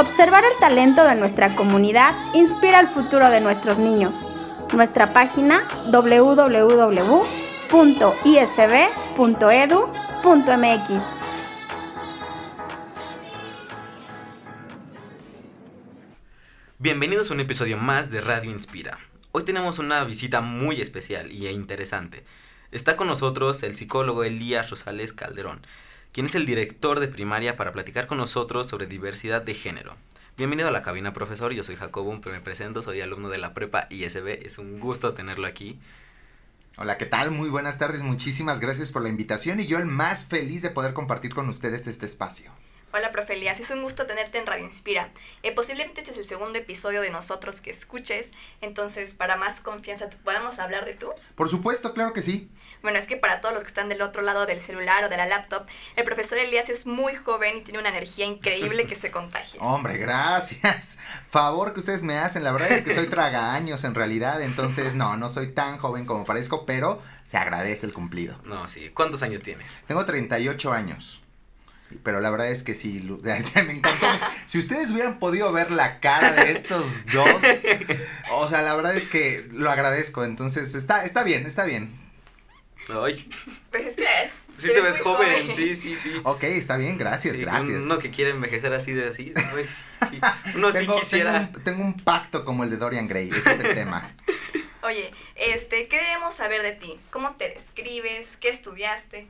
Observar el talento de nuestra comunidad inspira el futuro de nuestros niños. Nuestra página www.isb.edu.mx. Bienvenidos a un episodio más de Radio Inspira. Hoy tenemos una visita muy especial y interesante. Está con nosotros el psicólogo Elías Rosales Calderón, quien es el director de primaria para platicar con nosotros sobre diversidad de género. Bienvenido a la cabina, profesor. Yo soy Jacobo, me presento, soy alumno de la prepa ISB. Es un gusto tenerlo aquí. Hola, ¿qué tal? Muy buenas tardes. Muchísimas gracias por la invitación y yo el más feliz de poder compartir con ustedes este espacio. Hola, profe Elías, es un gusto tenerte en Radio Inspira. Eh, posiblemente este es el segundo episodio de nosotros que escuches, entonces para más confianza, ¿podemos hablar de tú? Por supuesto, claro que sí. Bueno, es que para todos los que están del otro lado del celular o de la laptop, el profesor Elías es muy joven y tiene una energía increíble que se contagia. Hombre, gracias. Favor que ustedes me hacen. La verdad es que soy tragaños en realidad, entonces no, no soy tan joven como parezco, pero se agradece el cumplido. No, sí. ¿Cuántos años tienes? Tengo 38 años. Pero la verdad es que sí, me encantó. Si ustedes hubieran podido ver la cara de estos dos, o sea, la verdad es que lo agradezco. Entonces, está, está bien, está bien. Ay. Pues es que Sí te ves joven. sí, sí, sí. Ok, está bien, gracias, gracias. Uno que quiere envejecer así de así, sí. Uno tengo, sí quisiera. Tengo un, tengo un, pacto como el de Dorian Gray, ese es el tema. Oye, este, ¿qué debemos saber de ti? ¿Cómo te describes? ¿Qué estudiaste?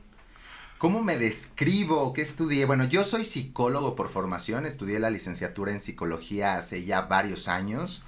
¿Cómo me describo? ¿Qué estudié? Bueno, yo soy psicólogo por formación, estudié la licenciatura en psicología hace ya varios años.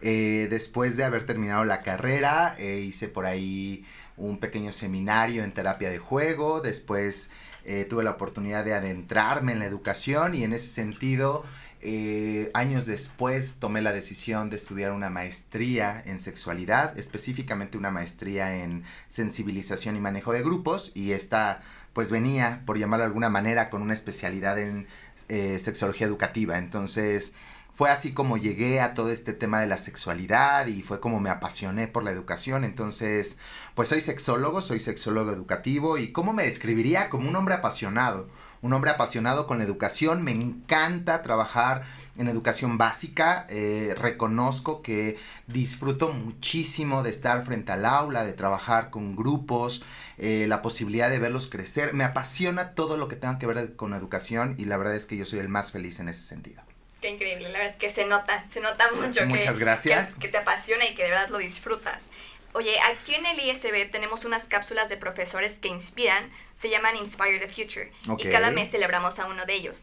Eh, después de haber terminado la carrera, eh, hice por ahí un pequeño seminario en terapia de juego, después eh, tuve la oportunidad de adentrarme en la educación y en ese sentido, eh, años después tomé la decisión de estudiar una maestría en sexualidad, específicamente una maestría en sensibilización y manejo de grupos y esta pues venía, por llamarlo de alguna manera, con una especialidad en eh, sexología educativa. Entonces, fue así como llegué a todo este tema de la sexualidad y fue como me apasioné por la educación. Entonces, pues soy sexólogo, soy sexólogo educativo y cómo me describiría como un hombre apasionado. Un hombre apasionado con la educación, me encanta trabajar en educación básica, eh, reconozco que disfruto muchísimo de estar frente al aula, de trabajar con grupos, eh, la posibilidad de verlos crecer. Me apasiona todo lo que tenga que ver con educación y la verdad es que yo soy el más feliz en ese sentido. Qué increíble, la verdad es que se nota, se nota mucho Muchas gracias. Que, que te apasiona y que de verdad lo disfrutas. Oye, aquí en el ISB tenemos unas cápsulas de profesores que inspiran, se llaman Inspire the Future, y cada mes celebramos a uno de ellos.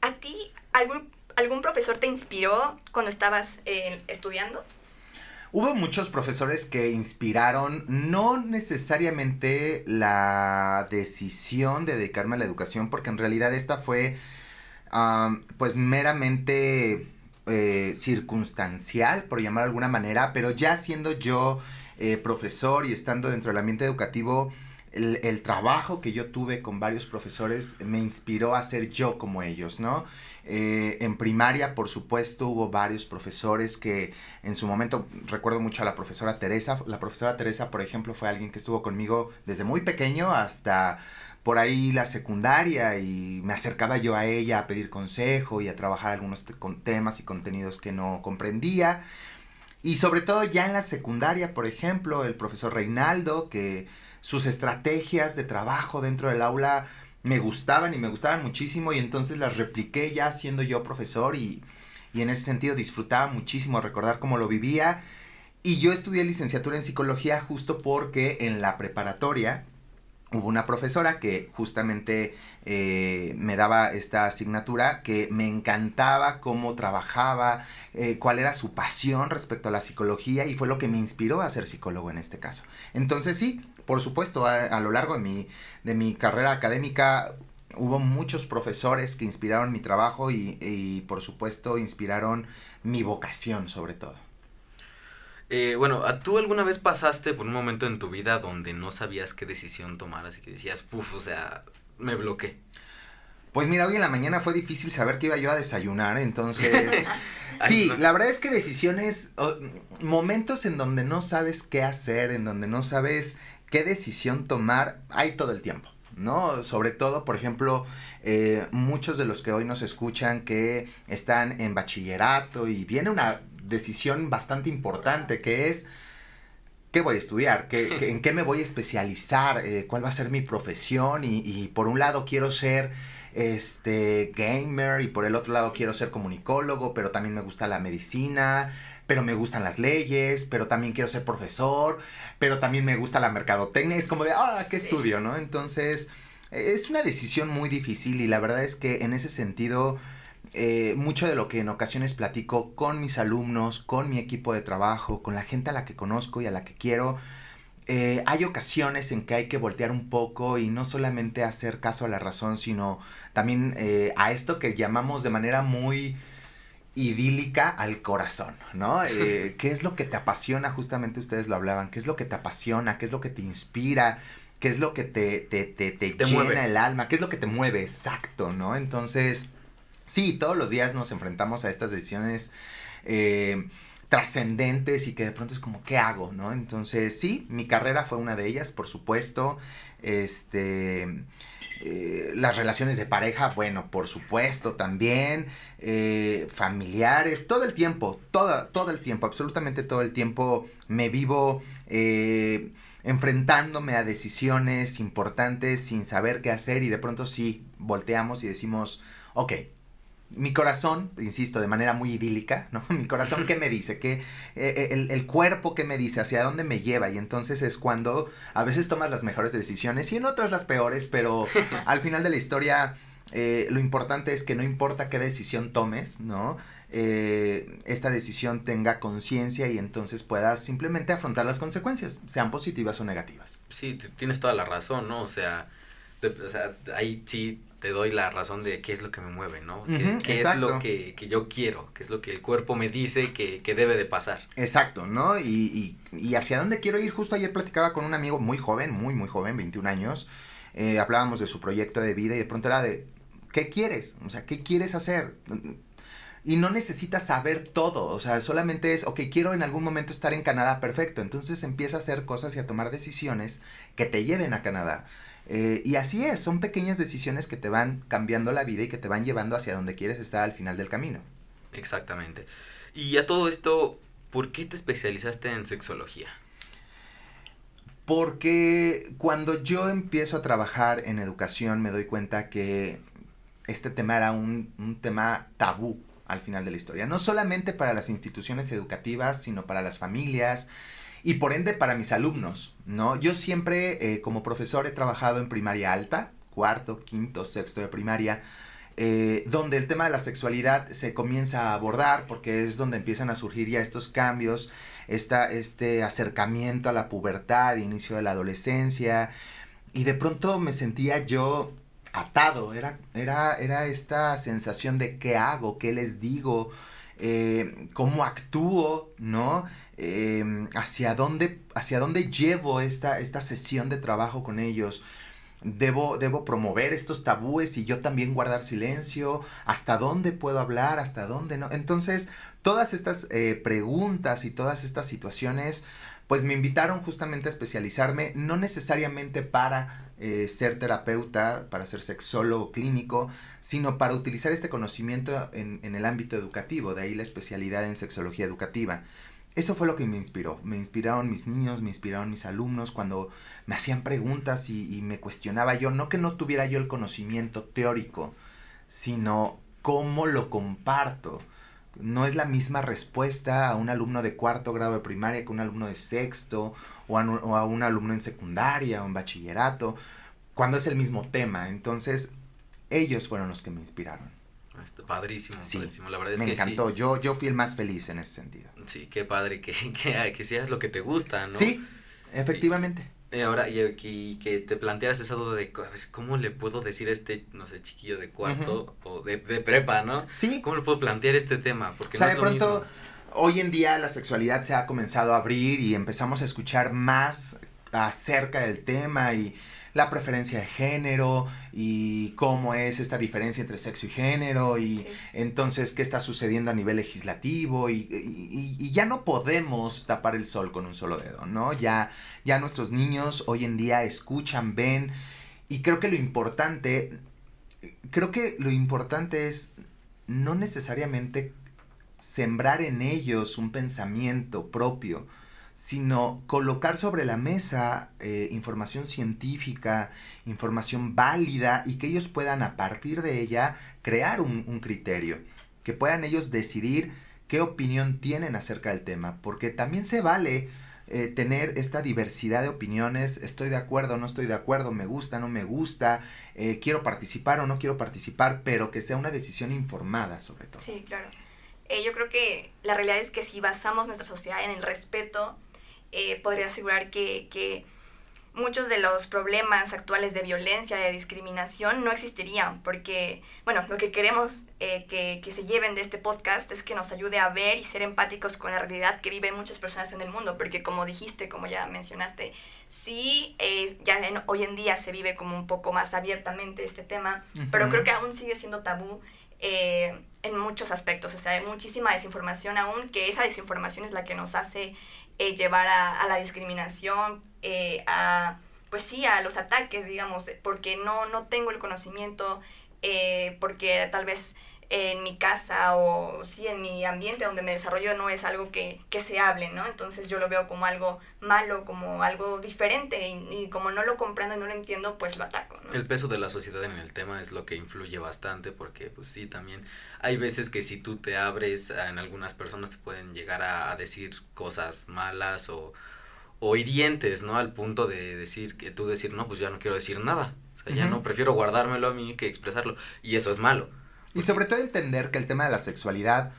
¿A ti algún, algún profesor te inspiró cuando estabas eh, estudiando? Hubo muchos profesores que inspiraron no necesariamente la decisión de dedicarme a la educación, porque en realidad esta fue um, pues meramente eh, circunstancial, por llamar de alguna manera, pero ya siendo yo eh, profesor y estando dentro del ambiente educativo, el, trabajo que yo tuve con varios profesores me inspiró a ser yo como ellos, ¿no? Eh, en primaria, por supuesto, hubo varios profesores que en su momento, recuerdo mucho a la profesora Teresa, la profesora Teresa, por ejemplo, fue alguien que estuvo conmigo desde muy pequeño hasta por ahí la secundaria y me acercaba yo a ella a pedir consejo y a trabajar algunos con temas y contenidos que no comprendía. Y sobre todo ya en la secundaria, por ejemplo, el profesor Reinaldo, que sus estrategias de trabajo dentro del aula me gustaban y me gustaban muchísimo y entonces las repliqué ya siendo yo profesor y, y en ese sentido disfrutaba muchísimo recordar cómo lo vivía. Y yo estudié licenciatura en psicología justo porque en la preparatoria hubo una profesora que justamente eh, me daba esta asignatura que me encantaba cómo trabajaba, eh, cuál era su pasión respecto a la psicología y fue lo que me inspiró a ser psicólogo en este caso. Entonces sí, por supuesto, a, lo largo de mi, de mi carrera académica hubo muchos profesores que inspiraron mi trabajo y por supuesto inspiraron mi vocación sobre todo. Eh, bueno, ¿tú alguna vez pasaste por un momento en tu vida donde no sabías qué decisión tomar? Así que decías, puf, o sea, me bloqueé. Pues mira, hoy en la mañana fue difícil saber que iba yo a desayunar, entonces... sí, la verdad es que decisiones, momentos en donde no sabes qué hacer, en donde no sabes qué decisión tomar, hay todo el tiempo. ¿no? Sobre todo, por ejemplo, eh, muchos de los que hoy nos escuchan que están en bachillerato y viene una decisión bastante importante que es qué voy a estudiar, ¿Qué, en qué me voy a especializar, eh, cuál va a ser mi profesión y, y, por un lado quiero ser este gamer y por el otro lado quiero ser comunicólogo, pero también me gusta la medicina, pero me gustan las leyes, pero también quiero ser profesor, pero también me gusta la mercadotecnia, es como de, ah, ¿qué estudio, no? Entonces, es una decisión muy difícil y la verdad es que en ese sentido... Eh, mucho de lo que en ocasiones platico con mis alumnos, con mi equipo de trabajo, con la gente a la que conozco y a la que quiero, eh, hay ocasiones en que hay que voltear un poco y no solamente hacer caso a la razón, sino también eh, a esto que llamamos de manera muy idílica al corazón, ¿no? Eh, ¿Qué es lo que te apasiona? Justamente ustedes lo hablaban, ¿qué es lo que te apasiona? ¿Qué es lo que te inspira? ¿Qué es lo que te, te, te, te, llena el alma? ¿Qué es lo que te mueve? Exacto, ¿no? Entonces, sí, todos los días nos enfrentamos a estas decisiones trascendentes y que de pronto es como, ¿qué hago? ¿No? Entonces, sí, mi carrera fue una de ellas, por supuesto. Este. Eh, las relaciones de pareja, bueno, por supuesto también, eh, familiares, todo el tiempo, todo, todo el tiempo, absolutamente todo el tiempo me vivo eh, enfrentándome a decisiones importantes sin saber qué hacer y de pronto sí, volteamos y decimos, ok, mi corazón, insisto, de manera muy idílica, ¿no? Mi corazón, ¿qué me dice? ¿Qué, eh, eh, el, el, cuerpo, ¿qué me dice? ¿Hacia dónde me lleva? Y entonces es cuando a veces tomas las mejores decisiones y en otras las peores, pero al final de la historia eh, lo importante es que no importa qué decisión tomes, ¿no? esta decisión tenga conciencia y entonces puedas simplemente afrontar las consecuencias, sean positivas o negativas. Sí, tienes toda la razón, ¿no? O sea, o sea ahí sí te doy la razón de qué es lo que me mueve, ¿no? ¿Qué, es lo que, yo quiero? ¿Qué es lo que el cuerpo me dice que, debe de pasar? Exacto, ¿no? Y, y, hacia dónde quiero ir. Justo ayer platicaba con un amigo muy joven, muy, muy joven, 21 años. Eh, hablábamos de su proyecto de vida y de pronto era de, ¿qué quieres? O sea, ¿qué quieres hacer? Y no necesitas saber todo, o sea, solamente es, ok, quiero en algún momento estar en Canadá, perfecto. Entonces empieza a hacer cosas y a tomar decisiones que te lleven a Canadá. Eh, y así es, son pequeñas decisiones que te van cambiando la vida y que te van llevando hacia donde quieres estar al final del camino. Exactamente. Y a todo esto, ¿por qué te especializaste en sexología? Porque cuando yo empiezo a trabajar en educación me doy cuenta que este tema era un, un tema tabú al final de la historia. No solamente para las instituciones educativas, sino para las familias, y por ende para mis alumnos, ¿no? Yo siempre eh, como profesor he trabajado en primaria alta, cuarto, quinto, sexto de primaria, eh, donde el tema de la sexualidad se comienza a abordar porque es donde empiezan a surgir ya estos cambios, esta, este acercamiento a la pubertad, inicio de la adolescencia, y de pronto me sentía yo atado, era, era, era esta sensación de qué hago, qué les digo, eh, cómo actúo, ¿no? Em, hacia, dónde, hacia dónde llevo esta, esta sesión de trabajo con ellos. Debo, debo promover estos tabúes y yo también guardar silencio, hasta dónde puedo hablar, hasta dónde no. Entonces, todas estas eh, preguntas y todas estas situaciones, pues me invitaron justamente a especializarme, no necesariamente para eh, ser terapeuta, para ser sexólogo clínico, sino para utilizar este conocimiento en, en el ámbito educativo, de ahí la especialidad en sexología educativa. Eso fue lo que me inspiró. Me inspiraron mis niños, me inspiraron mis alumnos cuando me hacían preguntas y, me cuestionaba yo. No que no tuviera yo el conocimiento teórico, sino cómo lo comparto. No es la misma respuesta a un alumno de cuarto grado de primaria que un alumno de sexto o a, o a un alumno en secundaria o en bachillerato, cuando es el mismo tema. Entonces, ellos fueron los que me inspiraron. Este, padrísimo, padrísimo. La verdad es me encantó. Yo, yo fui el más feliz en ese sentido. Sí, qué padre que, que, que seas lo que te gusta, ¿no? Sí, efectivamente. Y, ahora, y, que te plantearas esa duda de, ¿cómo le puedo decir a este, no sé, chiquillo de cuarto o de, prepa, ¿no? Sí. ¿Cómo le puedo plantear este tema? Porque o sea, de pronto, hoy en día la sexualidad se ha comenzado a abrir y empezamos a escuchar más acerca del tema y la preferencia de género y cómo es esta diferencia entre sexo y género y entonces qué está sucediendo a nivel legislativo y, y, ya no podemos tapar el sol con un solo dedo, ¿no? Ya, ya nuestros niños hoy en día escuchan, ven y creo que lo importante, creo que lo importante es no necesariamente sembrar en ellos un pensamiento propio, sino colocar sobre la mesa eh, información científica, información válida y que ellos puedan a partir de ella crear un, criterio, que puedan ellos decidir qué opinión tienen acerca del tema, porque también se vale eh, tener esta diversidad de opiniones, estoy de acuerdo, no estoy de acuerdo, me gusta, no me gusta, eh, quiero participar o no quiero participar, pero que sea una decisión informada sobre todo. Sí, claro. yo creo que la realidad es que si basamos nuestra sociedad en el respeto, eh, podría asegurar que, que, muchos de los problemas actuales de violencia, de discriminación, no existirían, porque, bueno, lo que queremos eh, que, que, se lleven de este podcast es que nos ayude a ver y ser empáticos con la realidad que viven muchas personas en el mundo, porque como dijiste, como ya mencionaste, sí, eh, ya hoy en día se vive como un poco más abiertamente este tema, pero creo que aún sigue siendo tabú. en muchos aspectos, o sea, hay muchísima desinformación aún, que esa desinformación es la que nos hace eh, llevar a, la discriminación, eh, a, pues sí, a los ataques, digamos, porque no, no tengo el conocimiento, eh, porque tal vez en mi casa o sí en mi ambiente donde me desarrollo no es algo que, que se hable, ¿no? Entonces yo lo veo como algo malo, como algo diferente y, como no lo comprendo y no lo entiendo, pues lo ataco, El peso de la sociedad en el tema es lo que influye bastante porque pues sí, también hay veces que si tú te abres en algunas personas te pueden llegar a, decir cosas malas o, o hirientes, ¿no? Al punto de decir que tú decir, no, pues ya no quiero decir nada. O sea, ya no, prefiero guardármelo a mí que expresarlo. Y eso es malo. Y sobre todo entender que el tema de la sexualidad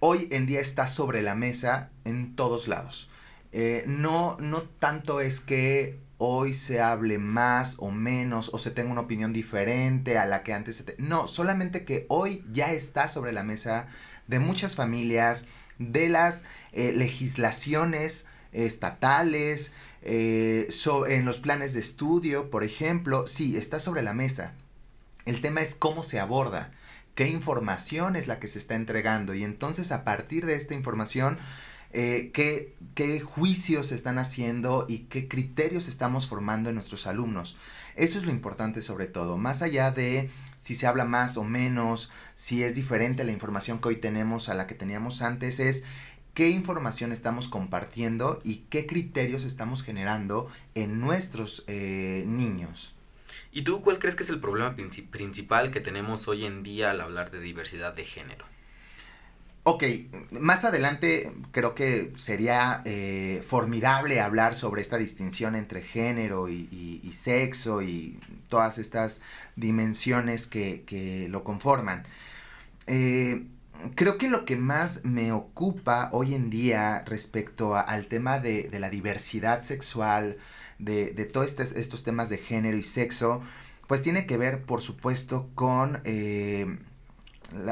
hoy en día está sobre la mesa en todos lados. Eh, no, no tanto es que hoy se hable más o menos o se tenga una opinión diferente a la que antes se... No, solamente que hoy ya está sobre la mesa de muchas familias, de las eh, legislaciones estatales, eh, en los planes de estudio, por ejemplo, sí, está sobre la mesa. El tema es cómo se aborda qué información es la que se está entregando y entonces a partir de esta información eh, qué, qué juicios se están haciendo y qué criterios estamos formando en nuestros alumnos. Eso es lo importante sobre todo, más allá de si se habla más o menos, si es diferente la información que hoy tenemos a la que teníamos antes, es qué información estamos compartiendo y qué criterios estamos generando en nuestros eh, niños. ¿Y tú cuál crees que es el problema principal que tenemos hoy en día al hablar de diversidad de género? Ok, más adelante creo que sería eh, formidable hablar sobre esta distinción entre género y, sexo y todas estas dimensiones que, lo conforman. Eh, creo que lo que más me ocupa hoy en día respecto al tema de la diversidad sexual, de, de todos estos temas de género y sexo, pues tiene que ver, por supuesto, con eh,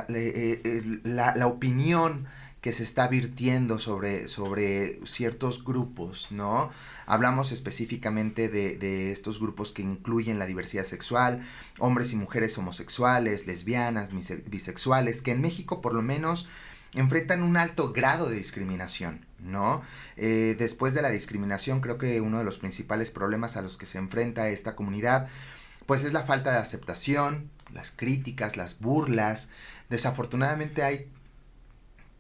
eh, la, la, opinión que se está virtiendo sobre, sobre ciertos grupos, ¿no? Hablamos específicamente de, de, estos grupos que incluyen la diversidad sexual, hombres y mujeres homosexuales, lesbianas, bisexuales, que en México por lo menos enfrentan un alto grado de discriminación, ¿no? Eh, después de la discriminación, creo que uno de los principales problemas a los que se enfrenta esta comunidad, pues es la falta de aceptación, las críticas, las burlas. Desafortunadamente hay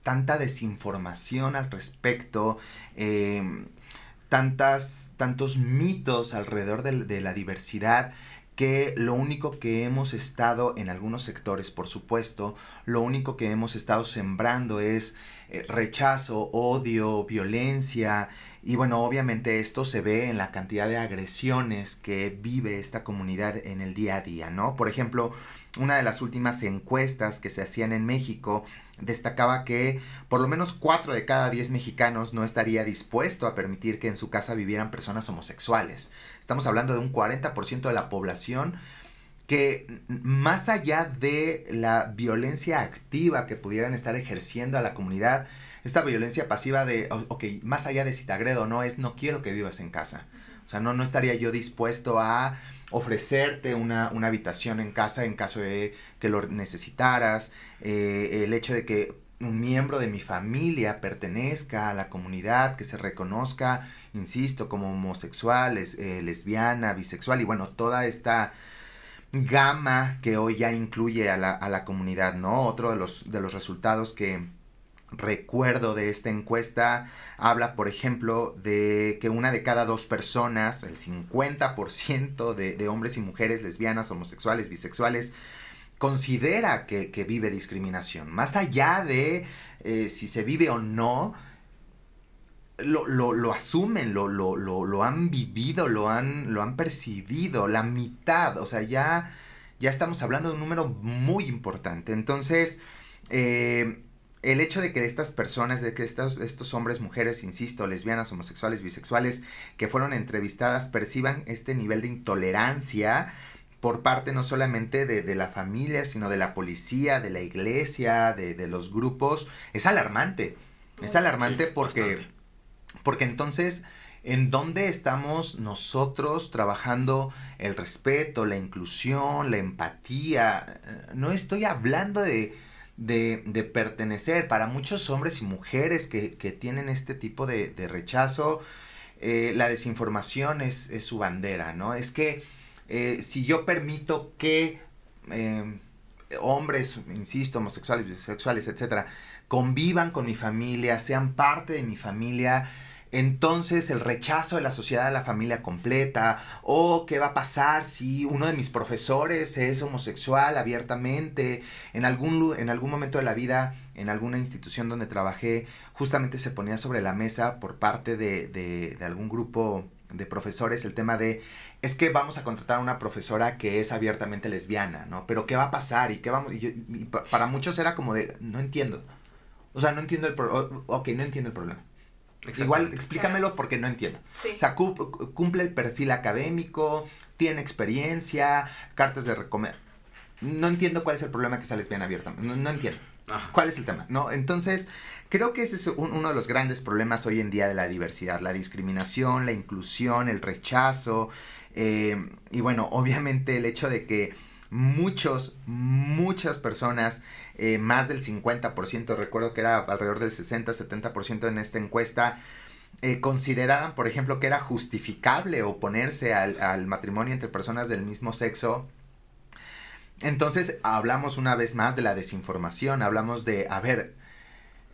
tanta desinformación al respecto, em, tantas, tantos mitos alrededor de la diversidad que lo único que hemos estado en algunos sectores, por supuesto, lo único que hemos estado sembrando es eh, rechazo, odio, violencia y bueno, obviamente esto se ve en la cantidad de agresiones que vive esta comunidad en el día a día, ¿no? Por ejemplo, una de las últimas encuestas que se hacían en México destacaba que por lo menos 4 de cada 10 mexicanos no estaría dispuesto a permitir que en su casa vivieran personas homosexuales. Estamos hablando de un 40% de la población que más allá de la violencia activa que pudieran estar ejerciendo a la comunidad, esta violencia pasiva de, ok, más allá de si te agredo o no, es no quiero que vivas en casa. O sea, no, no estaría yo dispuesto a ofrecerte una, habitación en casa en caso de que lo necesitaras. Eh, el hecho de que un miembro de mi familia pertenezca a la comunidad, que se reconozca, insisto, como homosexual, eh, lesbiana, bisexual y bueno, toda esta gama que hoy ya incluye a la, a la comunidad, ¿no? Otro de los, de los resultados que, recuerdo de esta encuesta habla, por ejemplo, de que una de cada dos personas, el 50% de, de hombres y mujeres lesbianas, homosexuales, bisexuales, considera que, vive discriminación. Más allá de eh, si se vive o no, lo, lo, asumen, lo, lo, lo, han vivido, lo han, lo han percibido, la mitad, o sea, ya, ya estamos hablando de un número muy importante. Entonces, eh, el hecho de que estas personas, de que estos, estos hombres, mujeres, insisto, lesbianas, homosexuales, bisexuales, que fueron entrevistadas, perciban este nivel de intolerancia por parte no solamente de, la familia, sino de la policía, de la iglesia, de, los grupos, es alarmante. Es alarmante porque, porque entonces, ¿en dónde estamos nosotros trabajando el respeto, la inclusión, la empatía? No estoy hablando de de, pertenecer. Para muchos hombres y mujeres que, tienen este tipo de, rechazo, eh, la desinformación es, su bandera, ¿no? Es que eh, si yo permito que eh, hombres, insisto, homosexuales, bisexuales, etcétera, convivan con mi familia, sean parte de mi familia, entonces el rechazo de la sociedad a la familia completa, o qué va a pasar si uno de mis profesores es homosexual abiertamente, en algún, en algún momento de la vida, en alguna institución donde trabajé, justamente se ponía sobre la mesa por parte de, de, algún grupo de profesores el tema de es que vamos a contratar a una profesora que es abiertamente lesbiana, ¿no? Pero ¿qué va a pasar? Y qué vamos y, para muchos era como de no entiendo. O sea, no entiendo el problema. Ok, no entiendo el problema. Igual explícamelo porque no entiendo. O sea, cumple el perfil académico, tiene experiencia, cartas de recomendación. No entiendo cuál es el problema que sales bien abierta. No, entiendo. ¿Cuál es el tema? No, entonces, creo que ese es uno de los grandes problemas hoy en día de la diversidad, la discriminación, la inclusión, el rechazo, eh, y bueno, obviamente el hecho de que muchos, muchas personas, eh, más del 50%, recuerdo que era alrededor del 60-70% en esta encuesta, eh, consideraran, por ejemplo, que era justificable oponerse al, al matrimonio entre personas del mismo sexo. Entonces hablamos una vez más de la desinformación, hablamos de, a ver,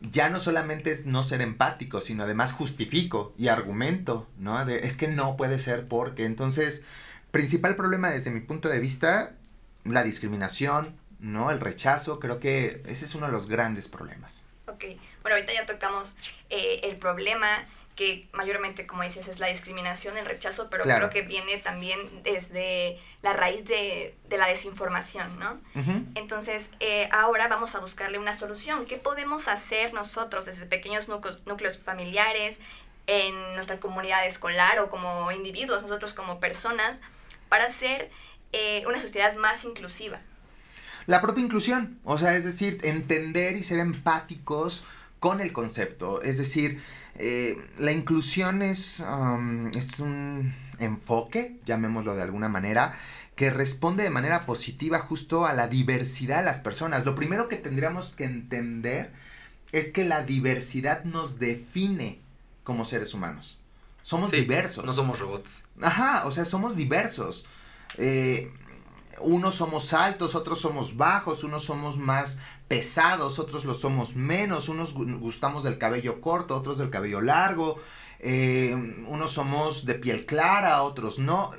ya no solamente es no ser empático, sino además justifico y argumento, ¿no? Es que no puede ser porque. Entonces, principal problema desde mi punto de vista la discriminación, ¿no? El rechazo, creo que ese es uno de los grandes problemas. Ok, bueno, ahorita ya tocamos eh, el problema que mayormente, como dices, es la discriminación, el rechazo, pero creo que viene también desde la raíz de, la desinformación, ¿no? Entonces, eh, ahora vamos a buscarle una solución. ¿Qué podemos hacer nosotros desde pequeños núcleos, núcleos familiares, en nuestra comunidad escolar o como individuos, nosotros como personas, para hacer eh, una sociedad más inclusiva. La propia inclusión, o sea, es decir, entender y ser empáticos con el concepto. Es decir, eh, la inclusión es, um, es un enfoque, llamémoslo de alguna manera, que responde de manera positiva justo a la diversidad de las personas. Lo primero que tendríamos que entender es que la diversidad nos define como seres humanos. Somos diversos. No somos robots. Ajá, o sea, somos diversos. Eh, unos somos altos, otros somos bajos, unos somos más pesados, otros lo somos menos, unos gustamos del cabello corto, otros del cabello largo, eh, unos somos de piel clara, otros no.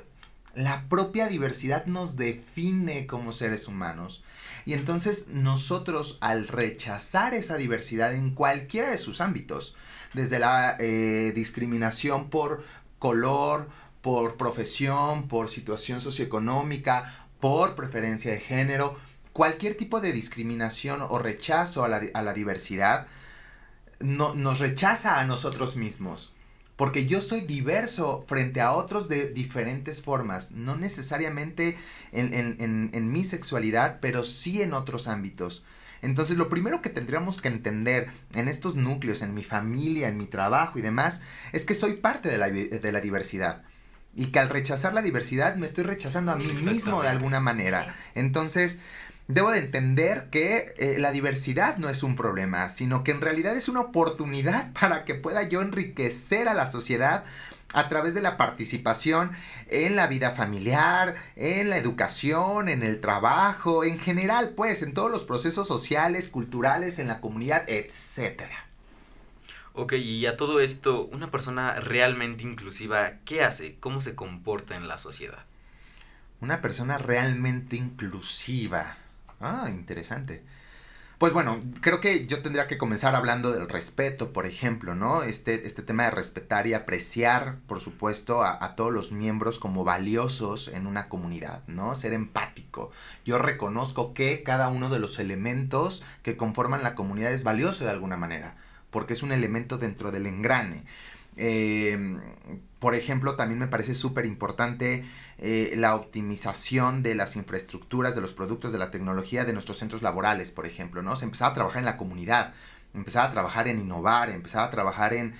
La propia diversidad nos define como seres humanos. Y entonces nosotros al rechazar esa diversidad en cualquiera de sus ámbitos, desde la eh, discriminación por color, por profesión, por situación socioeconómica, por preferencia de género, cualquier tipo de discriminación o rechazo a la, diversidad, no, nos rechaza a nosotros mismos. Porque yo soy diverso frente a otros de diferentes formas, no necesariamente en, en mi sexualidad, pero sí en otros ámbitos. Entonces, lo primero que tendríamos que entender en estos núcleos, en mi familia, en mi trabajo y demás, es que soy parte de la, de la diversidad. Y que al rechazar la diversidad me estoy rechazando a mí mismo de alguna manera. Entonces, debo de entender que eh, la diversidad no es un problema, sino que en realidad es una oportunidad para que pueda yo enriquecer a la sociedad a través de la participación en la vida familiar, en la educación, en el trabajo, en general, pues, en todos los procesos sociales, culturales, en la comunidad, etcétera. Ok, y a todo esto, una persona realmente inclusiva, ¿qué hace? ¿Cómo se comporta en la sociedad? Una persona realmente inclusiva. Ah, interesante. Pues bueno, creo que yo tendría que comenzar hablando del respeto, por ejemplo, ¿no? Este, este tema de respetar y apreciar, por supuesto, a, a, todos los miembros como valiosos en una comunidad, ¿no? Ser empático. Yo reconozco que cada uno de los elementos que conforman la comunidad es valioso de alguna manera, porque es un elemento dentro del engrane. Eh, por ejemplo, también me parece súper importante eh, la optimización de las infraestructuras, de los productos, de la tecnología de nuestros centros laborales, por ejemplo, ¿no? Se empezaba a trabajar en la comunidad, empezaba a trabajar en innovar, empezaba a trabajar en,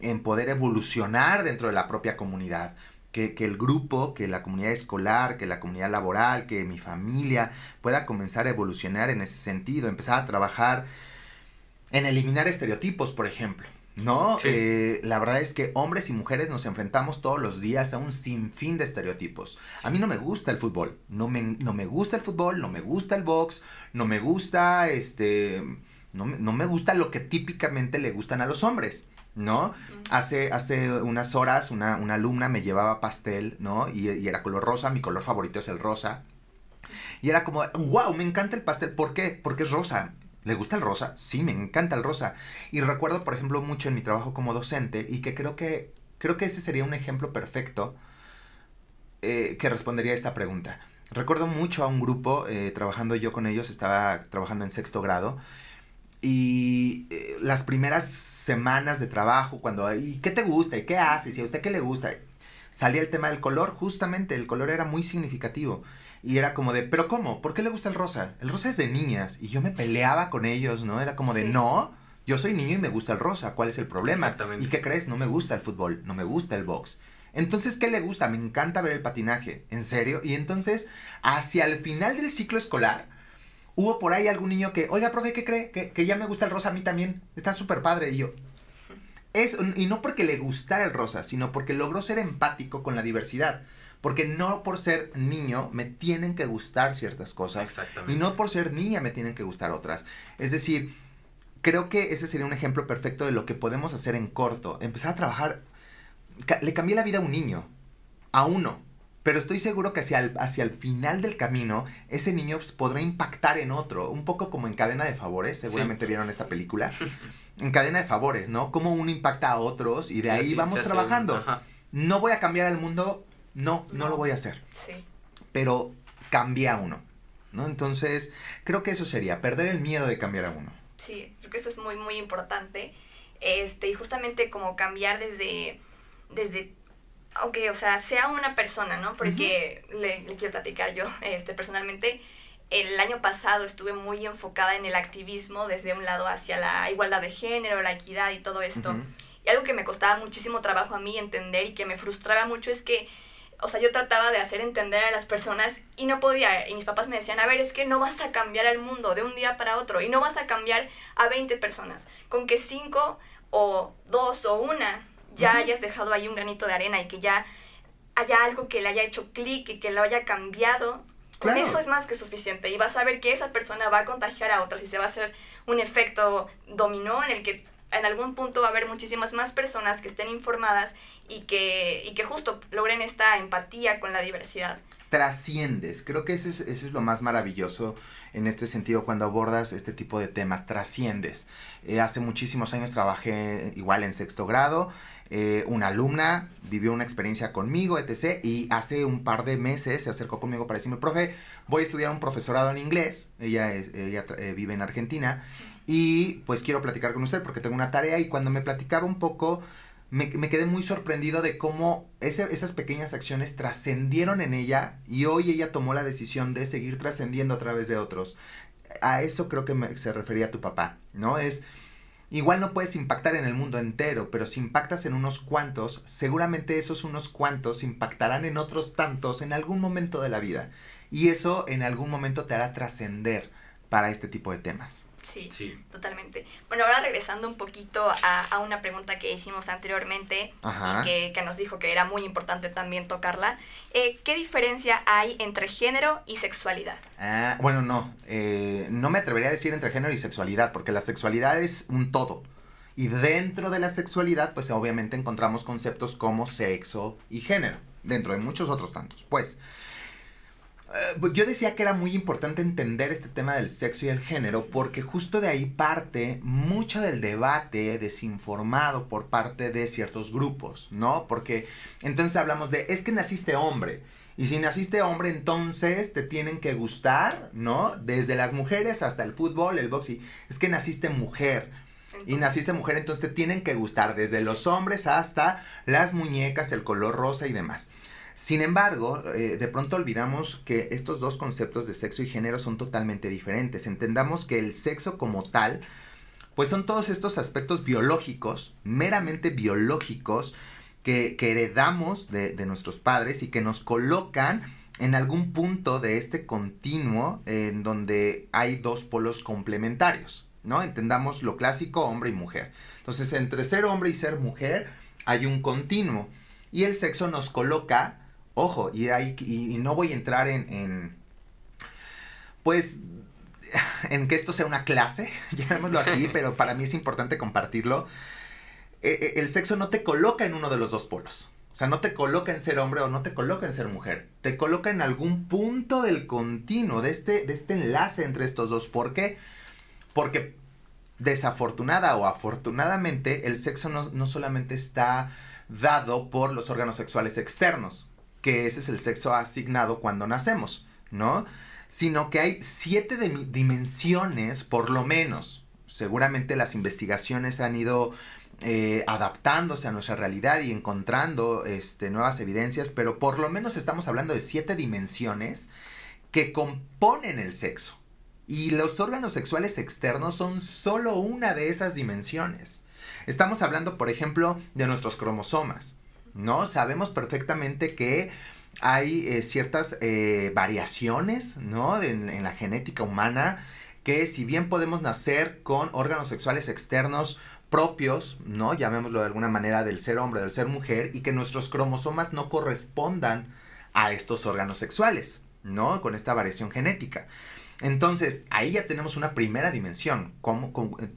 en poder evolucionar dentro de la propia comunidad. Que, que, el grupo, que la comunidad escolar, que la comunidad laboral, que mi familia pueda comenzar a evolucionar en ese sentido, empezar a trabajar en eliminar estereotipos, por ejemplo. ¿no? Sí. Eh, la verdad es que hombres y mujeres nos enfrentamos todos los días a un sinfín de estereotipos. A mí no me gusta el fútbol, no me, no me gusta el fútbol, no me gusta el box, no me gusta, este, no, me- no me gusta lo que típicamente le gustan a los hombres. ¿No? Hace, hace unas horas una, una alumna me llevaba pastel, ¿no? Y, y era color rosa, mi color favorito es el rosa. Y era como, wow, me encanta el pastel. ¿Por qué? Porque es rosa. ¿Le gusta el rosa? Sí, me encanta el rosa. Y recuerdo, por ejemplo, mucho en mi trabajo como docente y que creo que, creo que ese sería un ejemplo perfecto eh, que respondería a esta pregunta. Recuerdo mucho a un grupo, eh, trabajando yo con ellos, estaba trabajando en sexto grado, y eh, las primeras semanas de trabajo, cuando, ¿y qué te gusta? ¿Y qué haces? ¿Y a usted qué le gusta? Salía el tema del color, justamente, el color era muy significativo. Y era como de, ¿pero cómo? ¿Por qué le gusta el rosa? El rosa es de niñas. Y yo me peleaba con ellos, ¿no? Era como de, Sí. no, yo soy niño y me gusta el rosa. ¿Cuál es el problema? Exactamente. ¿Y qué crees? No me gusta el fútbol, no me gusta el box. Entonces, ¿qué le gusta? Me encanta ver el patinaje. ¿En serio? Y entonces, hacia el final del ciclo escolar, hubo por ahí algún niño que, oiga, profe, ¿qué cree? Que, que ya me gusta el rosa a mí también. Está súper padre. Y yo, es, y no porque le gustara el rosa, sino porque logró ser empático con la diversidad. Porque no por ser niño me tienen que gustar ciertas cosas. Exactamente. Y no por ser niña me tienen que gustar otras. Es decir, creo que ese sería un ejemplo perfecto de lo que podemos hacer en corto. Empezar a trabajar. Le cambié la vida a un niño. A uno. Pero estoy seguro que hacia el, hacia el final del camino, ese niño pues, podrá impactar en otro. Un poco como en cadena de favores. Seguramente Sí. vieron esta película. En cadena de favores, ¿no? Cómo uno impacta a otros y de ahí Sí, vamos trabajando. un-. No voy a cambiar el mundo. No, no No. lo voy a hacer Sí. pero cambia a uno, ¿no? Entonces, creo que eso sería, perder el miedo de cambiar a uno. Sí, creo que eso es muy, muy importante. Este, y justamente como cambiar desde, desde, aunque, o sea, sea una persona, ¿no? Porque le, le quiero platicar yo, este, personalmente, el año pasado estuve muy enfocada en el activismo desde un lado hacia la igualdad de género, la equidad y todo esto. Y algo que me costaba muchísimo trabajo a mí entender y que me frustraba mucho es que, o sea, yo trataba de hacer entender a las personas y no podía. Y mis papás me decían, a ver, es que no vas a cambiar el mundo de un día para otro y no vas a cambiar a 20 personas. Con que 5 o 2 o una ya hayas dejado ahí un granito de arena y que ya haya algo que le haya hecho clic y que lo haya cambiado. Claro. eso es más que suficiente y vas a ver que esa persona va a contagiar a otras y se va a hacer un efecto dominó en el que en algún punto va a haber muchísimas más personas que estén informadas y que, y que justo logren esta empatía con la diversidad. Trasciendes, creo que ese es, es lo más maravilloso en este sentido cuando abordas este tipo de temas, trasciendes. Eh, hace muchísimos años trabajé igual en sexto grado, eh, una alumna vivió una experiencia conmigo, etc. Y hace un par de meses se acercó conmigo para decirme, profe, voy a estudiar un profesorado en inglés, ella, es- ella eh, vive en Argentina, y pues quiero platicar con usted porque tengo una tarea y cuando me platicaba un poco, me, me quedé muy sorprendido de cómo esas pequeñas acciones trascendieron en ella y hoy ella tomó la decisión de seguir trascendiendo a través de otros. a eso creo que se refería tu papá, ¿no? Es, igual no puedes impactar en el mundo entero, pero si impactas en unos cuantos, seguramente esos unos cuantos impactarán en otros tantos en algún momento de la vida. Y eso en algún momento te hará trascender para este tipo de temas. Sí, totalmente. Bueno, ahora regresando un poquito a, una pregunta que hicimos anteriormente y que, nos dijo que era muy importante también tocarla. Eh, ¿Qué diferencia hay entre género y sexualidad? Ah, bueno, no. Eh, no me atrevería a decir entre género y sexualidad, porque la sexualidad es un todo. Y dentro de la sexualidad, pues obviamente encontramos conceptos como sexo y género, dentro de muchos otros tantos. Pues, yo decía que era muy importante entender este tema del sexo y el género porque justo de ahí parte mucho del debate desinformado por parte de ciertos grupos, ¿no? Porque entonces hablamos de, es que naciste hombre. Y si naciste hombre, entonces te tienen que gustar, ¿no? Desde las mujeres hasta el fútbol, el boxing. Es que naciste mujer. Y naciste mujer, entonces te tienen que gustar desde los hombres hasta las muñecas, el color rosa y demás. Sin embargo, eh, de pronto olvidamos que estos dos conceptos de sexo y género son totalmente diferentes. Entendamos que el sexo como tal, pues son todos estos aspectos biológicos, meramente biológicos, que, heredamos de, de, nuestros padres y que nos colocan en algún punto de este continuo en donde hay dos polos complementarios, ¿no? Entendamos lo clásico hombre y mujer. Entonces, entre ser hombre y ser mujer hay un continuo y el sexo nos coloca Ojo, y, no voy a entrar en, pues, en que esto sea una clase, llamémoslo así, pero para mí es importante compartirlo. E, e, el sexo no te coloca en uno de los dos polos. O sea, no te coloca en ser hombre o no te coloca en ser mujer. Te coloca en algún punto del continuo, de este, de este enlace entre estos dos. ¿Por qué? Porque desafortunada o afortunadamente el sexo no, no solamente está dado por los órganos sexuales externos que ese es el sexo asignado cuando nacemos, ¿no? Sino que hay siete dimensiones, por lo menos. Seguramente las investigaciones han ido eh, adaptándose a nuestra realidad y encontrando este, nuevas evidencias, pero por lo menos estamos hablando de siete dimensiones que componen el sexo. Y los órganos sexuales externos son solo una de esas dimensiones. Estamos hablando, por ejemplo, de nuestros cromosomas. ¿No? Sabemos perfectamente que hay eh, ciertas eh, variaciones, ¿no? En, la genética humana, que si bien podemos nacer con órganos sexuales externos propios, ¿no? Llamémoslo de alguna manera del ser hombre, del ser mujer, y que nuestros cromosomas no correspondan a estos órganos sexuales, ¿no? Con esta variación genética. Entonces, ahí ya tenemos una primera dimensión.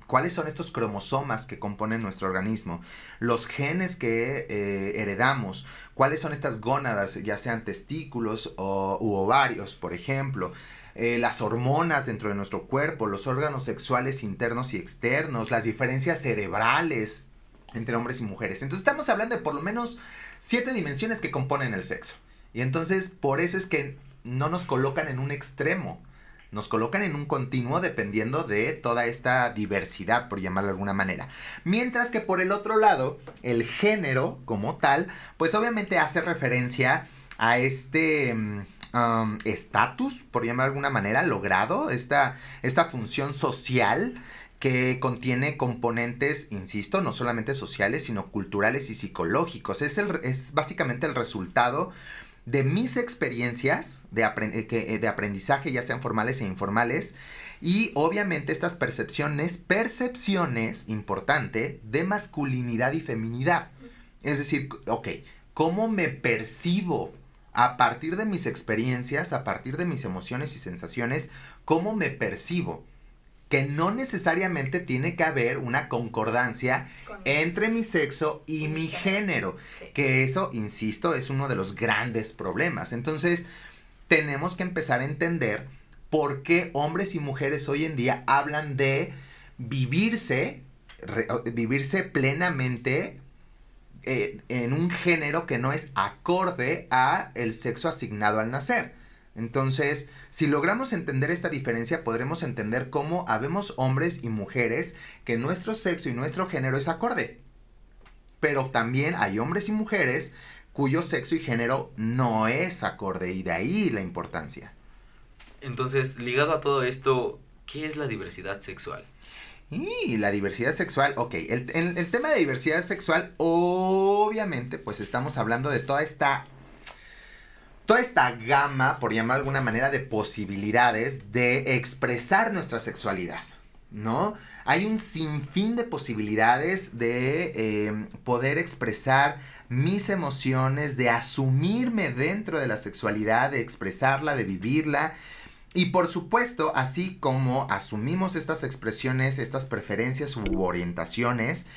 ¿Cuáles son estos cromosomas que componen nuestro organismo? Los genes que eh, heredamos. ¿Cuáles son estas gónadas, ya sean testículos o, u ovarios, por ejemplo? Eh, las hormonas dentro de nuestro cuerpo, los órganos sexuales internos y externos, las diferencias cerebrales entre hombres y mujeres. Entonces estamos hablando de por lo menos siete dimensiones que componen el sexo. Y entonces por eso es que no nos colocan en un extremo nos colocan en un continuo dependiendo de toda esta diversidad, por llamarlo de alguna manera. Mientras que por el otro lado, el género como tal, pues obviamente hace referencia a este mm, um, estatus, por llamarlo de alguna manera, logrado, esta, esta función social que contiene componentes, insisto, no solamente sociales, sino culturales y psicológicos. Es, el, es básicamente el resultado de mis experiencias de, eh, eh, de aprendizaje, ya sean formales e informales, y obviamente estas percepciones, percepciones, importante, de masculinidad y feminidad. Es decir, ok, ¿cómo me percibo a partir de mis experiencias, a partir de mis emociones y sensaciones, cómo me percibo? Que no necesariamente tiene que haber una concordancia entre mi sexo y mi género, que eso, insisto, es uno de los grandes problemas. Entonces, tenemos que empezar a entender por qué hombres y mujeres hoy en día hablan de vivirse, vivirse plenamente eh, en un género que no es acorde a el sexo asignado al nacer. Entonces, si logramos entender esta diferencia, podremos entender cómo habemos hombres y mujeres que nuestro sexo y nuestro género es acorde. Pero también hay hombres y mujeres cuyo sexo y género no es acorde y de ahí la importancia. Entonces, ligado a todo esto, ¿qué es la diversidad sexual? Y la diversidad sexual, ok, el, el, el, tema de diversidad sexual, obviamente, pues estamos hablando de toda esta, toda esta gama, por llamar de alguna manera, de posibilidades de expresar nuestra sexualidad, ¿no? Hay un sinfín de posibilidades de eh, poder expresar mis emociones, de asumirme dentro de la sexualidad, de expresarla, de vivirla y por supuesto, así como asumimos estas expresiones, estas preferencias u orientaciones,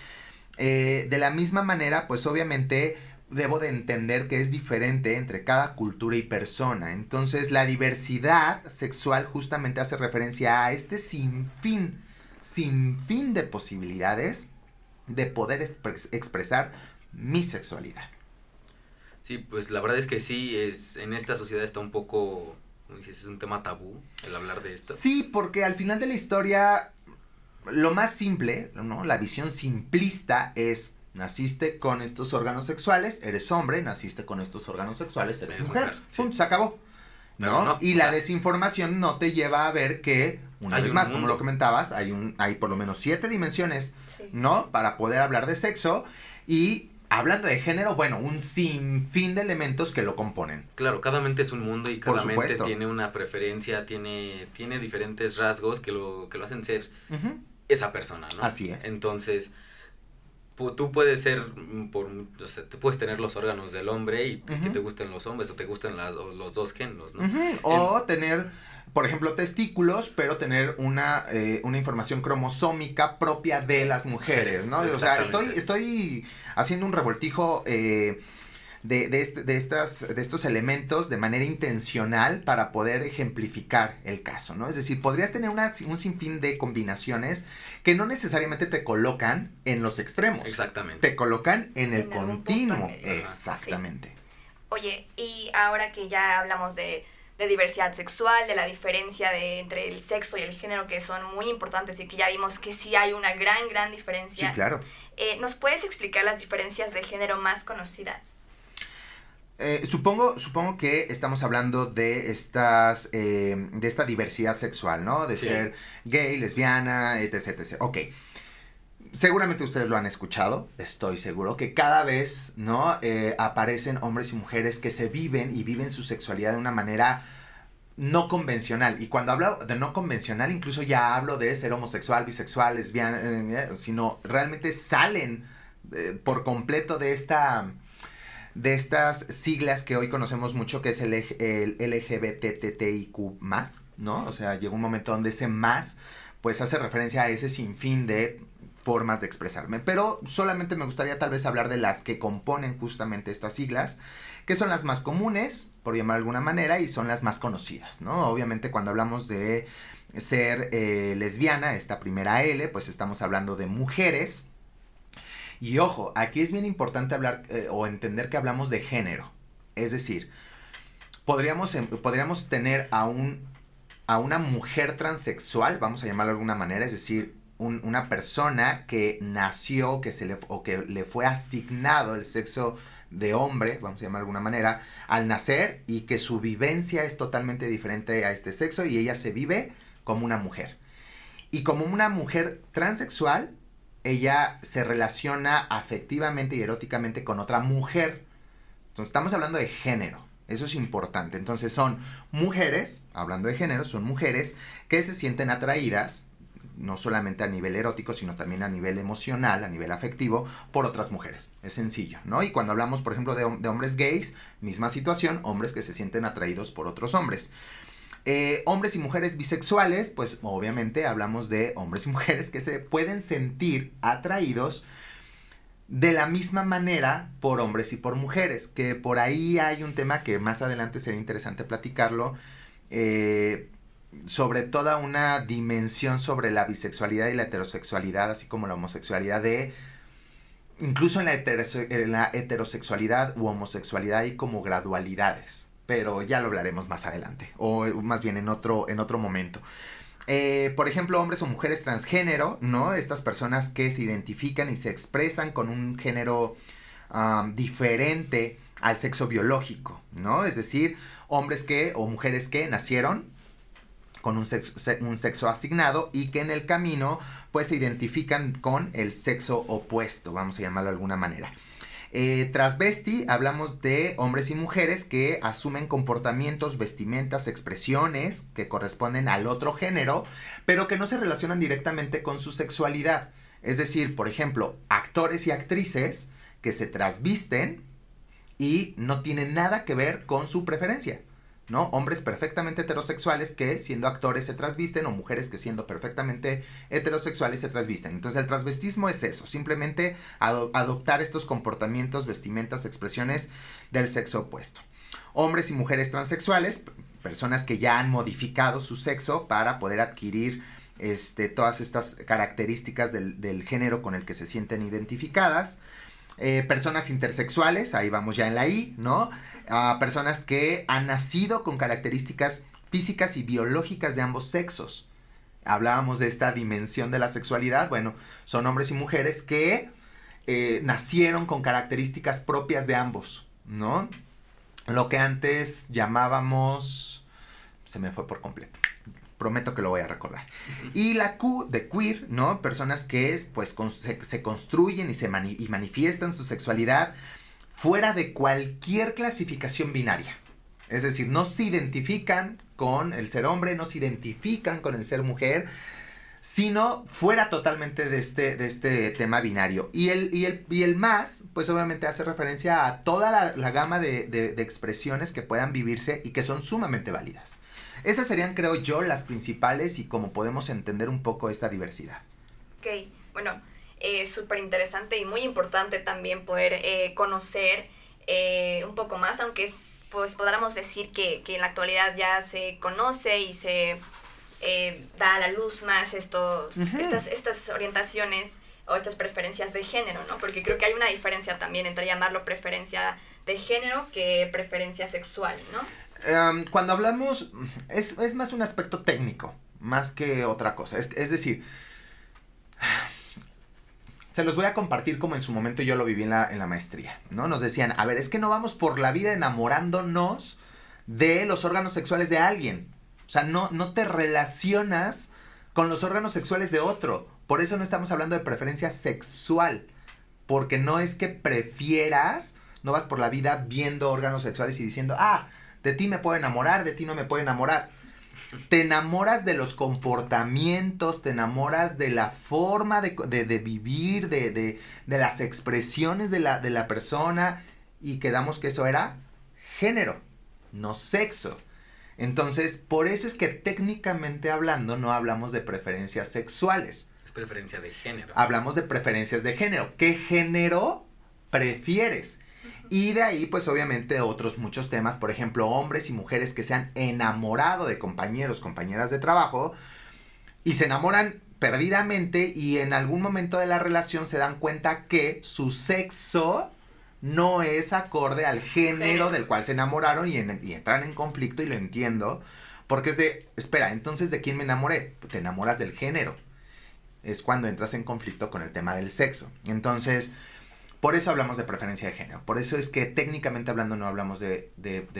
eh, de la misma manera, pues obviamente debo de entender que es diferente entre cada cultura y persona. Entonces, la diversidad sexual justamente hace referencia a este sinfín, sinfín de posibilidades de poder expresar mi sexualidad. Sí, pues la verdad es que sí, es, en esta sociedad está un poco es un tema tabú el hablar de esto. Sí, porque al final de la historia, lo más simple, ¿no? La visión simplista es, naciste con estos órganos sexuales, eres hombre, naciste con estos órganos sexuales, eres, mujer. se acabó. ¿no? y la desinformación no te lleva a ver que, una vez más, como lo comentabas, hay, un, hay por lo menos siete dimensiones, ¿no? Para poder hablar de sexo y hablando de género, bueno, un sinfín de elementos que lo componen. Claro, cada mente es un mundo y cada mente tiene una preferencia, tiene, tiene diferentes rasgos que lo, que lo hacen ser esa persona, ¿no? Así es. Entonces, tú puedes ser, mm, por, o sea, puedes tener los órganos del hombre y que te gusten los hombres o te gusten las, los dos géneros, ¿no? O tener por ejemplo, testículos, pero tener una, eh, una información cromosómica propia de las mujeres, ¿no? O sea, estoy, estoy haciendo un revoltijo eh, de, de, este, de, estas, de estos elementos de manera intencional para poder ejemplificar el caso, ¿no? Es decir, podrías tener una, un sinfín de combinaciones que no necesariamente te colocan en los extremos. Exactamente. Te colocan en el continuo. Exactamente. Oye, y ahora que ya hablamos de de diversidad sexual, de la diferencia de, entre el sexo y el género, que son muy importantes y que ya vimos que sí hay una gran, gran diferencia. Sí, claro. Eh, ¿Nos puedes explicar las diferencias de género más conocidas? Eh, supongo, supongo que estamos hablando de estas, eh, de esta diversidad sexual, ¿no? De ser gay, lesbiana, etc, etc. Ok. Seguramente ustedes lo han escuchado, estoy seguro, que cada vez, ¿no? Eh, aparecen hombres y mujeres que se viven y viven su sexualidad de una manera no convencional. Y cuando hablo de no convencional, incluso ya hablo de ser homosexual, bisexual, lesbiana, sino realmente salen por completo de esta de estas siglas que hoy conocemos mucho, que es el, el LGBTTIQ+, ¿no? O sea, llegó un momento donde ese más, pues hace referencia a ese sinfín de formas de expresarme. Pero solamente me gustaría tal vez hablar de las que componen justamente estas siglas, que son las más comunes, por llamar de alguna manera, y son las más conocidas, ¿no? Obviamente cuando hablamos de ser eh, lesbiana, esta primera L, pues estamos hablando de mujeres. Y ojo, aquí es bien importante hablar eh, o entender que hablamos de género. Es decir, podríamos, em, podríamos tener a, un, a una mujer transexual, vamos a llamarlo de alguna manera, es decir, una persona que nació que se le, o que le fue asignado el sexo de hombre, vamos a llamar de alguna manera, al nacer y que su vivencia es totalmente diferente a este sexo y ella se vive como una mujer. Y como una mujer transexual, ella se relaciona afectivamente y eróticamente con otra mujer. Entonces estamos hablando de género. Eso es importante. Entonces son mujeres, hablando de género, son mujeres que se sienten atraídas no solamente a nivel erótico, sino también a nivel emocional, a nivel afectivo, por otras mujeres. Es sencillo, ¿no? Y cuando hablamos, por ejemplo, de, hombres gays, misma situación, hombres que se sienten atraídos por otros hombres. Eh, hombres y mujeres bisexuales, pues obviamente hablamos de hombres y mujeres que se pueden sentir atraídos de la misma manera por hombres y por mujeres, que por ahí hay un tema que más adelante sería interesante platicarlo, eh, sobre toda una dimensión sobre la bisexualidad y la heterosexualidad, así como la homosexualidad de... Incluso en la, heterosexualidad u homosexualidad hay como gradualidades, pero ya lo hablaremos más adelante, o más bien en otro, en otro momento. Eh, por ejemplo, hombres o mujeres transgénero, ¿no? Estas personas que se identifican y se expresan con un género diferente al sexo biológico, ¿no? Es decir, hombres que o mujeres que nacieron con un sexo, un sexo asignado y que en el camino pues se identifican con el sexo opuesto, vamos a llamarlo de alguna manera. Eh, transvesti hablamos de hombres y mujeres que asumen comportamientos, vestimentas, expresiones que corresponden al otro género, pero que no se relacionan directamente con su sexualidad. Es decir, por ejemplo, actores y actrices que se trasvisten y no tienen nada que ver con su preferencia. ¿No? Hombres perfectamente heterosexuales que siendo actores se trasvisten o mujeres que siendo perfectamente heterosexuales se trasvisten. Entonces el transvestismo es eso, simplemente adoptar estos comportamientos, vestimentas, expresiones del sexo opuesto. Hombres y mujeres transexuales, personas que ya han modificado su sexo para poder adquirir este, todas estas características del, del género con el que se sienten identificadas. Eh, personas intersexuales, ahí vamos ya en la I, ¿no? personas que han nacido con características físicas y biológicas de ambos sexos. Hablábamos de esta dimensión de la sexualidad, bueno, son hombres y mujeres que eh, nacieron con características propias de ambos, ¿no? Lo que antes llamábamos... Se me fue por completo prometo que lo voy a recordar. Y la Q de queer, ¿no? Personas que pues se, construyen y se y manifiestan su sexualidad fuera de cualquier clasificación binaria. Es decir, no se identifican con el ser hombre, no se identifican con el ser mujer, sino fuera totalmente de este, de este tema binario. Y el, y, el, y el más, pues obviamente hace referencia a toda la, gama de, de expresiones que puedan vivirse y que son sumamente válidas. Esas serían, creo yo, las principales y cómo podemos entender un poco esta diversidad. Ok, bueno, es súper interesante y muy importante también poder eh, conocer eh, un poco más, aunque pues podríamos decir que, que, en la actualidad ya se conoce y se eh, da a la luz más estos, estas, estas orientaciones o estas preferencias de género, ¿no? Porque creo que hay una diferencia también entre llamarlo preferencia de género que preferencia sexual, ¿no? Em, cuando hablamos, es, más un aspecto técnico, más que otra cosa. Es, decir, se los voy a compartir como en su momento yo lo viví en la, en la maestría, ¿no? Nos decían, a ver, es que no vamos por la vida enamorándonos de los órganos sexuales de alguien. O sea, no, no te relacionas con los órganos sexuales de otro. Por eso no estamos hablando de preferencia sexual. Porque no es que prefieras, no vas por la vida viendo órganos sexuales y diciendo, ah, de ti me puedo enamorar, de ti no me puedo enamorar. Te enamoras de los comportamientos, te enamoras de la forma de, vivir, de, las expresiones de la, de la persona y quedamos que eso era género, no sexo. Entonces, por eso es que técnicamente hablando no hablamos de preferencias sexuales. Es preferencia de género. Hablamos de preferencias de género. ¿Qué género prefieres? Y de ahí, pues obviamente otros muchos temas, por ejemplo, hombres y mujeres que se han enamorado de compañeros, compañeras de trabajo, y se enamoran perdidamente y en algún momento de la relación se dan cuenta que su sexo no es acorde al género del cual se enamoraron y, y entran en conflicto y lo entiendo, porque es de, espera, entonces ¿de quién me enamoré? Te enamoras del género. Es cuando entras en conflicto con el tema del sexo. Entonces, por eso hablamos de preferencia de género. Por eso es que técnicamente hablando no hablamos de,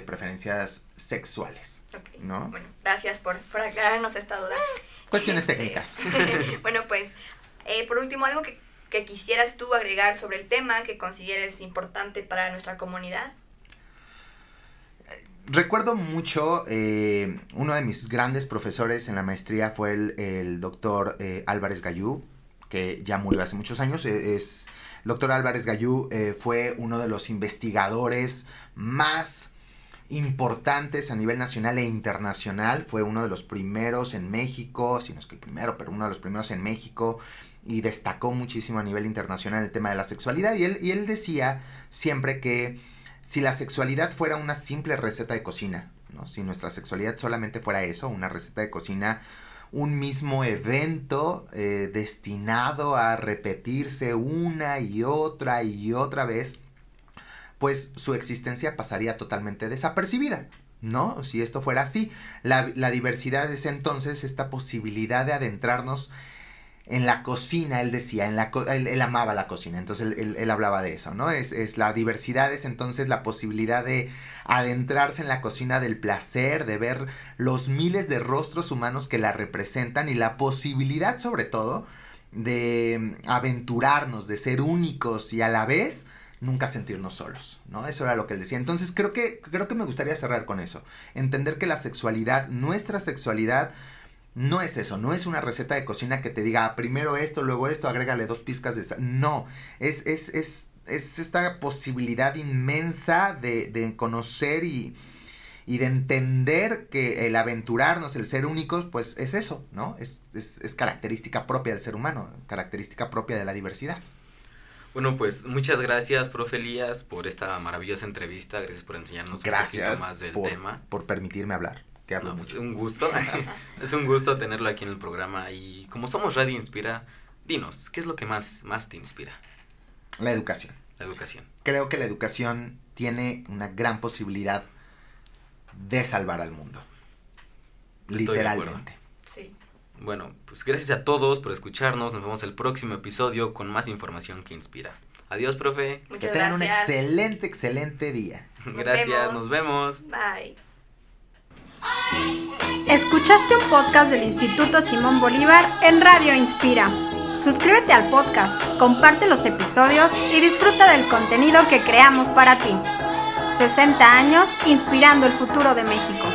preferencias sexuales. ¿no? Bueno, gracias por, aclararnos esta duda. Cuestiones este, técnicas. bueno, pues, eh, por último, algo que, quisieras tú agregar sobre el tema que consideres importante para nuestra comunidad. Recuerdo mucho, eh, uno de mis grandes profesores en la maestría fue el, doctor eh, Álvarez Gallú, que ya murió hace muchos años. E, es doctor Álvarez Gallú eh, fue uno de los investigadores más importantes a nivel nacional e internacional. Fue uno de los primeros en México, si no es que el primero, pero uno de los primeros en México y destacó muchísimo a nivel internacional el tema de la sexualidad. Y él, decía siempre que si la sexualidad fuera una simple receta de cocina, si nuestra sexualidad solamente fuera eso, una receta de cocina, un mismo evento eh, destinado a repetirse una y otra y otra vez, pues su existencia pasaría totalmente desapercibida. ¿No? Si esto fuera así, la, diversidad es entonces esta posibilidad de adentrarnos en la cocina, él decía, en la él, amaba la cocina, entonces él, hablaba de eso, ¿no? Es, es, la diversidad, es entonces la posibilidad de adentrarse en la cocina del placer, de ver los miles de rostros humanos que la representan y la posibilidad sobre todo de aventurarnos, de ser únicos y a la vez nunca sentirnos solos, ¿no? Eso era lo que él decía. Entonces creo que, creo que me gustaría cerrar con eso. Entender que la sexualidad, nuestra sexualidad, no es eso, no es una receta de cocina que te diga ah, primero esto, luego esto, agrégale dos pizcas de sal. No, es, es, es, es esta posibilidad inmensa de, de conocer y, y, de entender que el aventurarnos, el ser únicos, pues es eso, ¿no? Es, es, es característica propia del ser humano, característica propia de la diversidad. Bueno, pues muchas gracias, profe Elías, por esta maravillosa entrevista. Gracias por enseñarnos un poquito más del tema. Por permitirme hablar. Pues, un gusto. es un gusto tenerlo aquí en el programa. Y como somos Radio Inspira, dinos, ¿qué es lo que más, más te inspira? La educación. La educación. Creo que la educación tiene una gran posibilidad de salvar al mundo. Literalmente. Sí. Bueno, pues gracias a todos por escucharnos. Nos vemos el próximo episodio con más información que inspira. Adiós, profe. que tengan un excelente, excelente día. gracias, nos vemos. Bye. Escuchaste un podcast del Instituto Simón Bolívar en Radio Inspira. Suscríbete al podcast, comparte los episodios y disfruta del contenido que creamos para ti. 60 años inspirando el futuro de México.